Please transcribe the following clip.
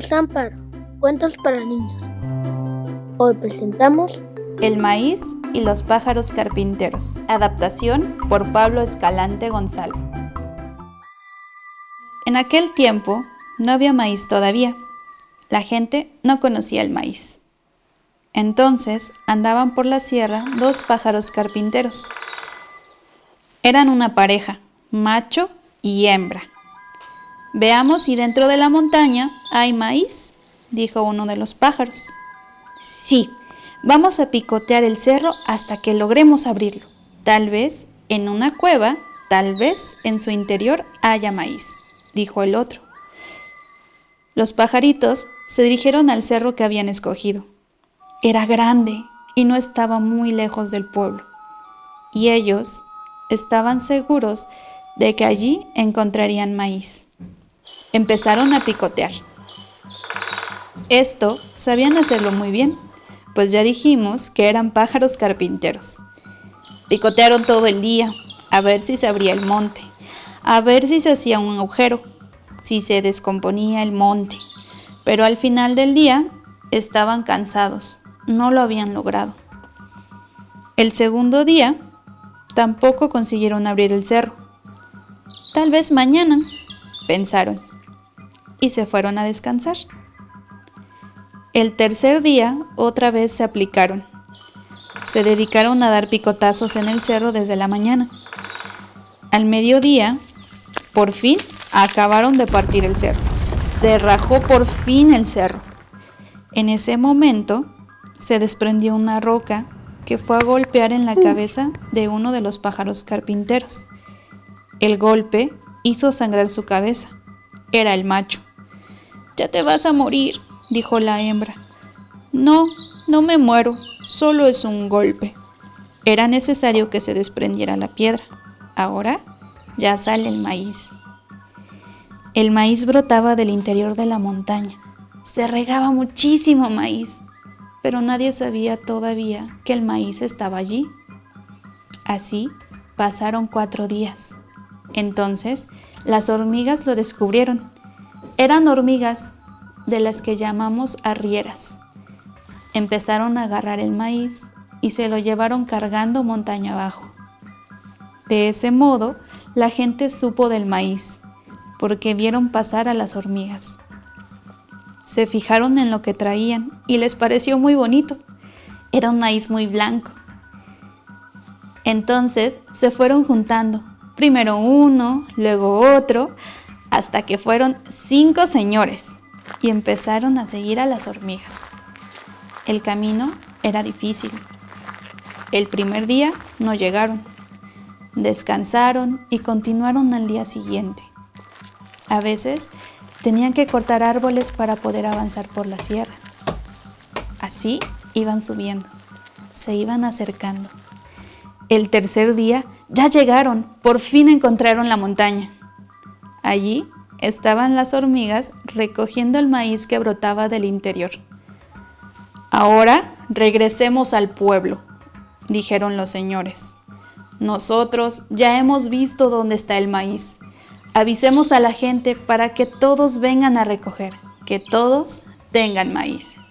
Musámparo, cuentos para niños. Hoy presentamos El maíz y los pájaros carpinteros. Adaptación por Pablo Escalante González. En aquel tiempo no había maíz todavía. La gente no conocía el maíz. Entonces andaban por la sierra dos pájaros carpinteros. Eran una pareja, macho y hembra. Veamos si dentro de la montaña hay maíz, dijo uno de los pájaros. Sí, vamos a picotear el cerro hasta que logremos abrirlo. Tal vez en una cueva, tal vez en su interior haya maíz, dijo el otro. Los pajaritos se dirigieron al cerro que habían escogido. Era grande y no estaba muy lejos del pueblo. Y ellos estaban seguros de que allí encontrarían maíz empezaron a picotear. Esto sabían hacerlo muy bien, pues ya dijimos que eran pájaros carpinteros. Picotearon todo el día, a ver si se abría el monte, a ver si se hacía un agujero, si se descomponía el monte. Pero al final del día estaban cansados, no lo habían logrado. El segundo día tampoco consiguieron abrir el cerro. Tal vez mañana, pensaron y se fueron a descansar. El tercer día otra vez se aplicaron. Se dedicaron a dar picotazos en el cerro desde la mañana. Al mediodía, por fin, acabaron de partir el cerro. Se rajó por fin el cerro. En ese momento, se desprendió una roca que fue a golpear en la cabeza de uno de los pájaros carpinteros. El golpe hizo sangrar su cabeza. Era el macho. Ya te vas a morir, dijo la hembra. No, no me muero, solo es un golpe. Era necesario que se desprendiera la piedra. Ahora ya sale el maíz. El maíz brotaba del interior de la montaña. Se regaba muchísimo maíz, pero nadie sabía todavía que el maíz estaba allí. Así pasaron cuatro días. Entonces las hormigas lo descubrieron eran hormigas de las que llamamos arrieras. Empezaron a agarrar el maíz y se lo llevaron cargando montaña abajo. De ese modo, la gente supo del maíz, porque vieron pasar a las hormigas. Se fijaron en lo que traían y les pareció muy bonito. Era un maíz muy blanco. Entonces se fueron juntando, primero uno, luego otro, hasta que fueron cinco señores y empezaron a seguir a las hormigas. El camino era difícil. El primer día no llegaron. Descansaron y continuaron al día siguiente. A veces tenían que cortar árboles para poder avanzar por la sierra. Así iban subiendo, se iban acercando. El tercer día ya llegaron, por fin encontraron la montaña. Allí estaban las hormigas recogiendo el maíz que brotaba del interior. Ahora regresemos al pueblo, dijeron los señores. Nosotros ya hemos visto dónde está el maíz. Avisemos a la gente para que todos vengan a recoger, que todos tengan maíz.